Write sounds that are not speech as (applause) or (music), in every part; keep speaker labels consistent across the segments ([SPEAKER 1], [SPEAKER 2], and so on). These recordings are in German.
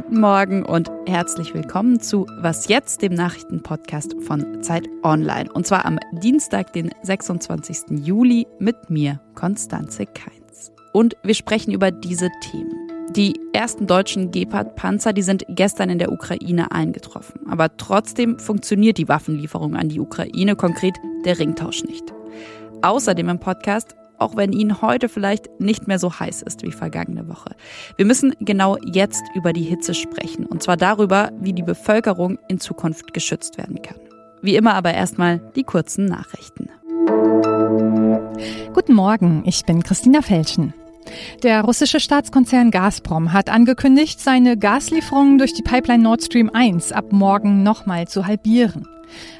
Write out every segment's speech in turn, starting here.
[SPEAKER 1] Guten Morgen und herzlich willkommen zu Was jetzt, dem Nachrichtenpodcast von Zeit Online. Und zwar am Dienstag, den 26. Juli, mit mir, Konstanze Keins. Und wir sprechen über diese Themen. Die ersten deutschen Gepard-Panzer, die sind gestern in der Ukraine eingetroffen. Aber trotzdem funktioniert die Waffenlieferung an die Ukraine, konkret der Ringtausch nicht. Außerdem im Podcast auch wenn Ihnen heute vielleicht nicht mehr so heiß ist wie vergangene Woche. Wir müssen genau jetzt über die Hitze sprechen, und zwar darüber, wie die Bevölkerung in Zukunft geschützt werden kann. Wie immer aber erstmal die kurzen Nachrichten.
[SPEAKER 2] Guten Morgen, ich bin Christina Felschen. Der russische Staatskonzern Gazprom hat angekündigt, seine Gaslieferungen durch die Pipeline Nord Stream 1 ab morgen nochmal zu halbieren.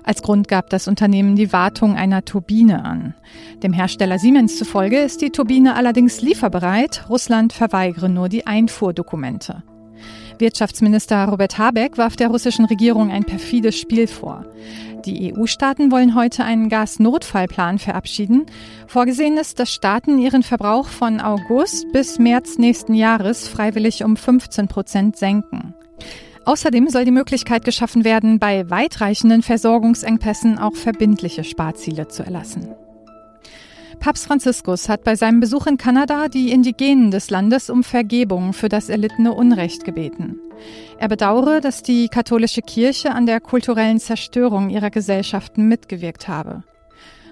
[SPEAKER 2] Als Grund gab das Unternehmen die Wartung einer Turbine an. Dem Hersteller Siemens zufolge ist die Turbine allerdings lieferbereit. Russland verweigere nur die Einfuhrdokumente. Wirtschaftsminister Robert Habeck warf der russischen Regierung ein perfides Spiel vor. Die EU-Staaten wollen heute einen Gasnotfallplan verabschieden. Vorgesehen ist, dass Staaten ihren Verbrauch von August bis März nächsten Jahres freiwillig um 15 Prozent senken. Außerdem soll die Möglichkeit geschaffen werden, bei weitreichenden Versorgungsengpässen auch verbindliche Sparziele zu erlassen. Papst Franziskus hat bei seinem Besuch in Kanada die Indigenen des Landes um Vergebung für das erlittene Unrecht gebeten. Er bedauere, dass die katholische Kirche an der kulturellen Zerstörung ihrer Gesellschaften mitgewirkt habe.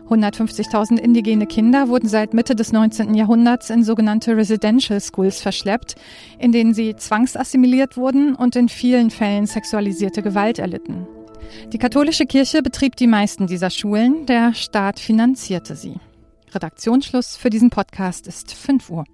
[SPEAKER 2] 150.000 indigene Kinder wurden seit Mitte des 19. Jahrhunderts in sogenannte Residential Schools verschleppt, in denen sie zwangsassimiliert wurden und in vielen Fällen sexualisierte Gewalt erlitten. Die katholische Kirche betrieb die meisten dieser Schulen, der Staat finanzierte sie. Redaktionsschluss für diesen Podcast ist 5 Uhr.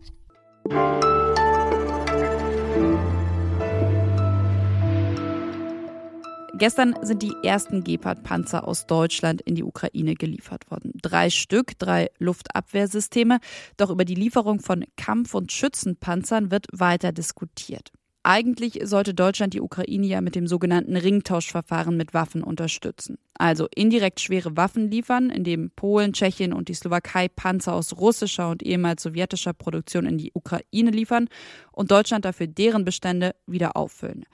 [SPEAKER 1] Gestern sind die ersten Gepard-Panzer aus Deutschland in die Ukraine geliefert worden. Drei Stück, drei Luftabwehrsysteme. Doch über die Lieferung von Kampf- und Schützenpanzern wird weiter diskutiert. Eigentlich sollte Deutschland die Ukraine ja mit dem sogenannten Ringtauschverfahren mit Waffen unterstützen. Also indirekt schwere Waffen liefern, indem Polen, Tschechien und die Slowakei Panzer aus russischer und ehemals sowjetischer Produktion in die Ukraine liefern und Deutschland dafür deren Bestände wieder auffüllen.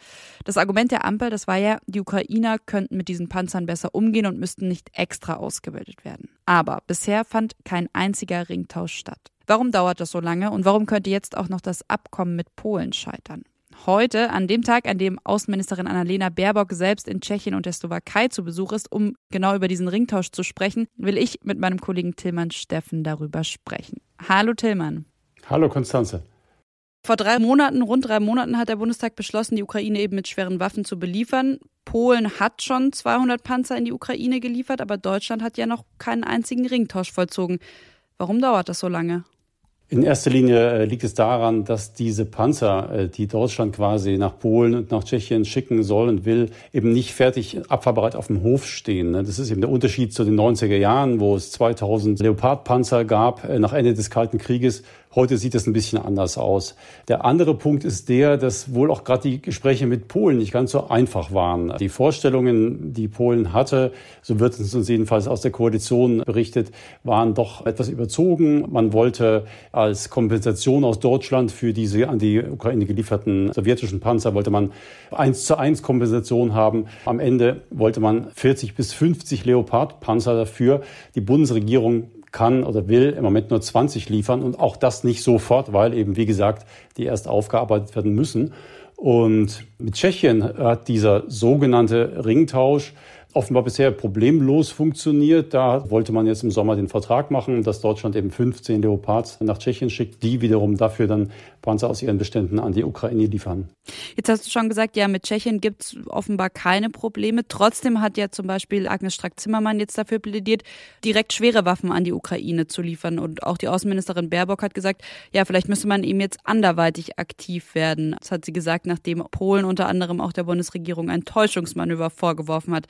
[SPEAKER 1] Das Argument der Ampel, das war ja, die Ukrainer könnten mit diesen Panzern besser umgehen und müssten nicht extra ausgebildet werden. Aber bisher fand kein einziger Ringtausch statt. Warum dauert das so lange und warum könnte jetzt auch noch das Abkommen mit Polen scheitern? Heute, an dem Tag, an dem Außenministerin Annalena Baerbock selbst in Tschechien und der Slowakei zu Besuch ist, um genau über diesen Ringtausch zu sprechen, will ich mit meinem Kollegen Tillmann Steffen darüber sprechen. Hallo Tillmann.
[SPEAKER 3] Hallo Konstanze.
[SPEAKER 1] Vor drei Monaten, rund drei Monaten, hat der Bundestag beschlossen, die Ukraine eben mit schweren Waffen zu beliefern. Polen hat schon 200 Panzer in die Ukraine geliefert, aber Deutschland hat ja noch keinen einzigen Ringtausch vollzogen. Warum dauert das so lange?
[SPEAKER 3] In erster Linie äh, liegt es daran, dass diese Panzer, äh, die Deutschland quasi nach Polen und nach Tschechien schicken soll und will, eben nicht fertig abfahrbereit auf dem Hof stehen. Ne? Das ist eben der Unterschied zu den 90er Jahren, wo es 2000 Leopardpanzer gab äh, nach Ende des Kalten Krieges. Heute sieht es ein bisschen anders aus. Der andere Punkt ist der, dass wohl auch gerade die Gespräche mit Polen nicht ganz so einfach waren. Die Vorstellungen, die Polen hatte, so wird es uns jedenfalls aus der Koalition berichtet, waren doch etwas überzogen. Man wollte als Kompensation aus Deutschland für diese an die Ukraine gelieferten sowjetischen Panzer wollte man eins zu eins Kompensation haben. Am Ende wollte man 40 bis 50 Leopard-Panzer dafür. Die Bundesregierung kann oder will im Moment nur 20 liefern und auch das nicht sofort, weil eben, wie gesagt, die erst aufgearbeitet werden müssen. Und mit Tschechien hat dieser sogenannte Ringtausch offenbar bisher problemlos funktioniert. Da wollte man jetzt im Sommer den Vertrag machen, dass Deutschland eben 15 Leopards nach Tschechien schickt, die wiederum dafür dann Panzer aus ihren Beständen an die Ukraine liefern.
[SPEAKER 1] Jetzt hast du schon gesagt, ja, mit Tschechien gibt es offenbar keine Probleme. Trotzdem hat ja zum Beispiel Agnes Strack-Zimmermann jetzt dafür plädiert, direkt schwere Waffen an die Ukraine zu liefern. Und auch die Außenministerin Baerbock hat gesagt, ja, vielleicht müsste man eben jetzt anderweitig aktiv werden. Das hat sie gesagt, nachdem Polen unter anderem auch der Bundesregierung ein Täuschungsmanöver vorgeworfen hat.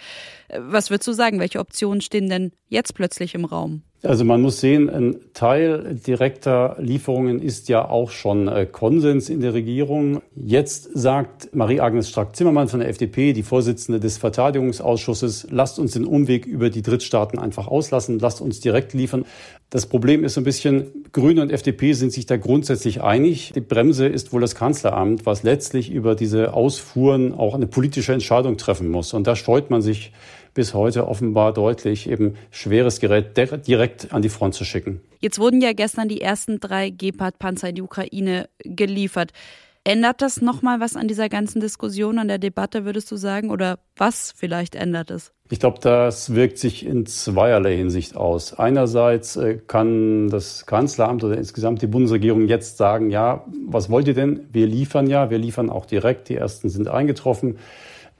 [SPEAKER 1] Was würdest du sagen? Welche Optionen stehen denn jetzt plötzlich im Raum?
[SPEAKER 3] Also man muss sehen, ein Teil direkter Lieferungen ist ja auch schon äh, Konsens in der Regierung. Jetzt sagt Marie-Agnes Strack-Zimmermann von der FDP, die Vorsitzende des Verteidigungsausschusses, lasst uns den Umweg über die Drittstaaten einfach auslassen, lasst uns direkt liefern. Das Problem ist so ein bisschen, Grüne und FDP sind sich da grundsätzlich einig. Die Bremse ist wohl das Kanzleramt, was letztlich über diese Ausfuhren auch eine politische Entscheidung treffen muss. Und da scheut man sich bis heute offenbar deutlich, eben schweres Gerät direkt an die Front zu schicken.
[SPEAKER 1] Jetzt wurden ja gestern die ersten drei Gepard-Panzer in die Ukraine geliefert. Ändert das nochmal was an dieser ganzen Diskussion, an der Debatte, würdest du sagen? Oder was vielleicht ändert es?
[SPEAKER 3] Ich glaube, das wirkt sich in zweierlei Hinsicht aus. Einerseits äh, kann das Kanzleramt oder insgesamt die Bundesregierung jetzt sagen, ja, was wollt ihr denn? Wir liefern ja, wir liefern auch direkt, die ersten sind eingetroffen.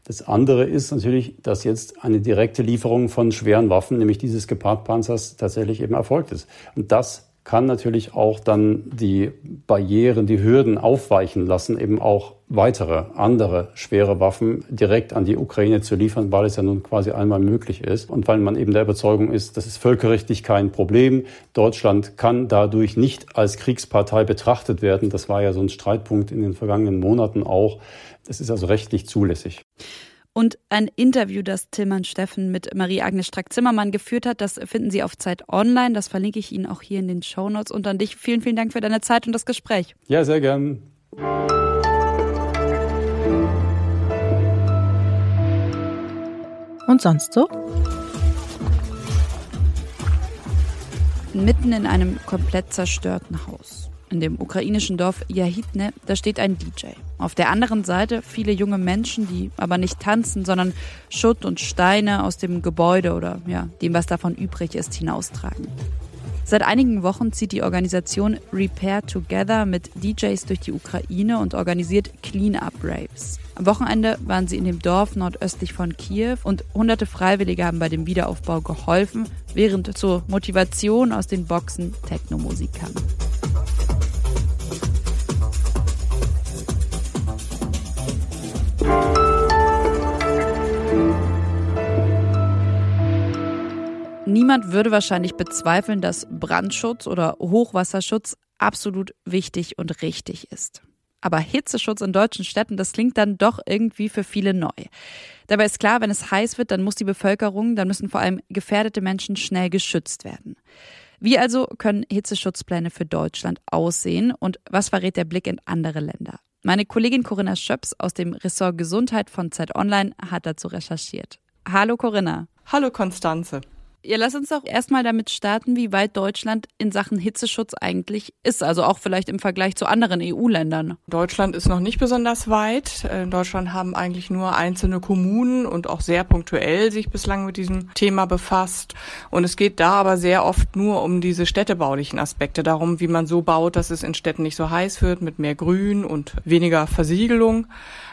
[SPEAKER 3] Das andere ist natürlich, dass jetzt eine direkte Lieferung von schweren Waffen, nämlich dieses Gepard-Panzers, tatsächlich eben erfolgt ist. Und das kann natürlich auch dann die Barrieren, die Hürden aufweichen lassen, eben auch weitere, andere schwere Waffen direkt an die Ukraine zu liefern, weil es ja nun quasi einmal möglich ist und weil man eben der Überzeugung ist, das ist völkerrechtlich kein Problem. Deutschland kann dadurch nicht als Kriegspartei betrachtet werden. Das war ja so ein Streitpunkt in den vergangenen Monaten auch. Das ist also rechtlich zulässig.
[SPEAKER 1] Und ein Interview, das Tillmann Steffen mit Marie-Agnes Strack-Zimmermann geführt hat, das finden Sie auf Zeit Online. Das verlinke ich Ihnen auch hier in den Show Notes. Und an dich vielen, vielen Dank für deine Zeit und das Gespräch.
[SPEAKER 3] Ja, sehr gern.
[SPEAKER 2] Und sonst so?
[SPEAKER 1] Mitten in einem komplett zerstörten Haus. In dem ukrainischen Dorf Yahitne, da steht ein DJ. Auf der anderen Seite viele junge Menschen, die aber nicht tanzen, sondern Schutt und Steine aus dem Gebäude oder ja, dem, was davon übrig ist, hinaustragen. Seit einigen Wochen zieht die Organisation Repair Together mit DJs durch die Ukraine und organisiert Clean-up-Raves. Am Wochenende waren sie in dem Dorf nordöstlich von Kiew und hunderte Freiwillige haben bei dem Wiederaufbau geholfen, während zur Motivation aus den Boxen Techno-Musik kam. Niemand würde wahrscheinlich bezweifeln, dass Brandschutz oder Hochwasserschutz absolut wichtig und richtig ist. Aber Hitzeschutz in deutschen Städten, das klingt dann doch irgendwie für viele neu. Dabei ist klar, wenn es heiß wird, dann muss die Bevölkerung, dann müssen vor allem gefährdete Menschen schnell geschützt werden. Wie also können Hitzeschutzpläne für Deutschland aussehen und was verrät der Blick in andere Länder? Meine Kollegin Corinna Schöps aus dem Ressort Gesundheit von Zeit Online hat dazu recherchiert. Hallo Corinna.
[SPEAKER 4] Hallo Konstanze.
[SPEAKER 1] Ja, lass uns doch erstmal damit starten, wie weit Deutschland in Sachen Hitzeschutz eigentlich ist, also auch vielleicht im Vergleich zu anderen EU-Ländern.
[SPEAKER 4] Deutschland ist noch nicht besonders weit. Äh, in Deutschland haben eigentlich nur einzelne Kommunen und auch sehr punktuell sich bislang mit diesem Thema befasst. Und es geht da aber sehr oft nur um diese städtebaulichen Aspekte, darum, wie man so baut, dass es in Städten nicht so heiß wird, mit mehr Grün und weniger Versiegelung.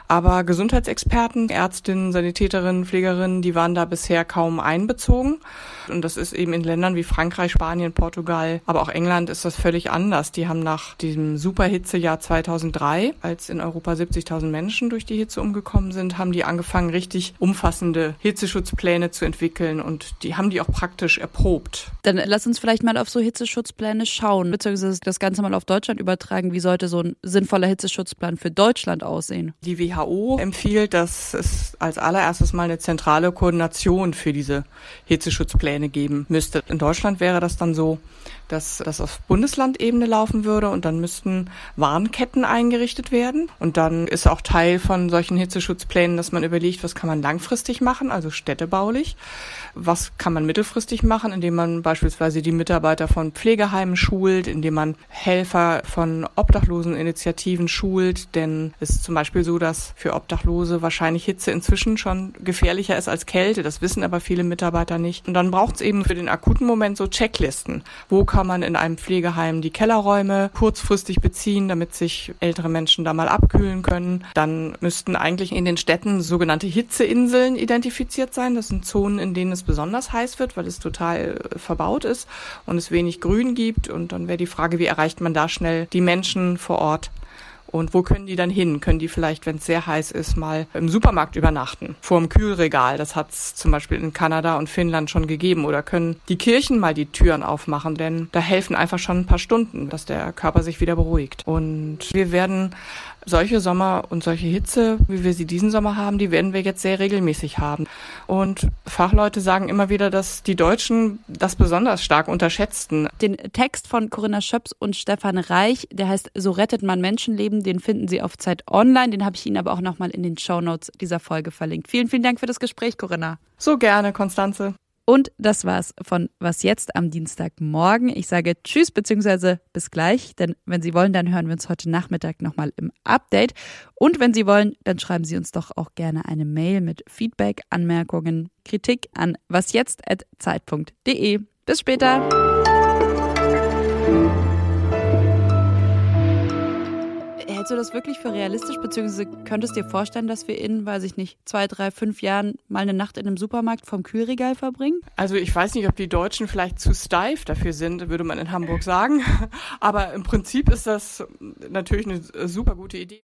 [SPEAKER 4] Aber Gesundheitsexperten, Ärztinnen, Sanitäterinnen, Pflegerinnen, die waren da bisher kaum einbezogen. Und das ist eben in Ländern wie Frankreich, Spanien, Portugal, aber auch England ist das völlig anders. Die haben nach diesem Superhitzejahr 2003, als in Europa 70.000 Menschen durch die Hitze umgekommen sind, haben die angefangen, richtig umfassende Hitzeschutzpläne zu entwickeln und die haben die auch praktisch erprobt.
[SPEAKER 1] Dann lass uns vielleicht mal auf so Hitzeschutzpläne schauen, beziehungsweise das Ganze mal auf Deutschland übertragen. Wie sollte so ein sinnvoller Hitzeschutzplan für Deutschland aussehen?
[SPEAKER 4] Die WHO empfiehlt, dass es als allererstes mal eine zentrale Koordination für diese Hitzeschutzpläne geben müsste. In Deutschland wäre das dann so, dass das auf Bundeslandebene laufen würde und dann müssten Warnketten eingerichtet werden. Und dann ist auch Teil von solchen Hitzeschutzplänen, dass man überlegt, was kann man langfristig machen, also städtebaulich. Was kann man mittelfristig machen, indem man beispielsweise die Mitarbeiter von Pflegeheimen schult, indem man Helfer von Obdachloseninitiativen schult. Denn es ist zum Beispiel so, dass für Obdachlose wahrscheinlich Hitze inzwischen schon gefährlicher ist als Kälte. Das wissen aber viele Mitarbeiter nicht. Und dann braucht es eben für den akuten Moment so Checklisten. Wo kann man in einem Pflegeheim die Kellerräume kurzfristig beziehen, damit sich ältere Menschen da mal abkühlen können. Dann müssten eigentlich in den Städten sogenannte Hitzeinseln identifiziert sein. Das sind Zonen, in denen es besonders heiß wird, weil es total äh, verbaut ist und es wenig Grün gibt. Und dann wäre die Frage, wie erreicht man da schnell die Menschen vor Ort? Und wo können die dann hin? Können die vielleicht, wenn es sehr heiß ist, mal im Supermarkt übernachten? Vor dem Kühlregal. Das hat es zum Beispiel in Kanada und Finnland schon gegeben. Oder können die Kirchen mal die Türen aufmachen? Denn da helfen einfach schon ein paar Stunden, dass der Körper sich wieder beruhigt. Und wir werden solche Sommer und solche Hitze, wie wir sie diesen Sommer haben, die werden wir jetzt sehr regelmäßig haben. Und Fachleute sagen immer wieder, dass die Deutschen das besonders stark unterschätzten.
[SPEAKER 1] Den Text von Corinna Schöps und Stefan Reich, der heißt So rettet man Menschenleben, den finden Sie auf Zeit Online. Den habe ich Ihnen aber auch nochmal in den Shownotes dieser Folge verlinkt. Vielen, vielen Dank für das Gespräch, Corinna.
[SPEAKER 4] So gerne, Konstanze.
[SPEAKER 1] Und das war's von Was jetzt am Dienstagmorgen. Ich sage Tschüss bzw. bis gleich, denn wenn Sie wollen, dann hören wir uns heute Nachmittag nochmal im Update. Und wenn Sie wollen, dann schreiben Sie uns doch auch gerne eine Mail mit Feedback, Anmerkungen, Kritik an wasjetzt.zeit.de. Bis später. Das wirklich für realistisch, beziehungsweise könntest du dir vorstellen, dass wir in, weiß ich nicht, zwei, drei, fünf Jahren mal eine Nacht in einem Supermarkt vom Kühlregal verbringen?
[SPEAKER 4] Also ich weiß nicht, ob die Deutschen vielleicht zu steif dafür sind, würde man in Hamburg sagen. (laughs) Aber im Prinzip ist das natürlich eine super gute Idee.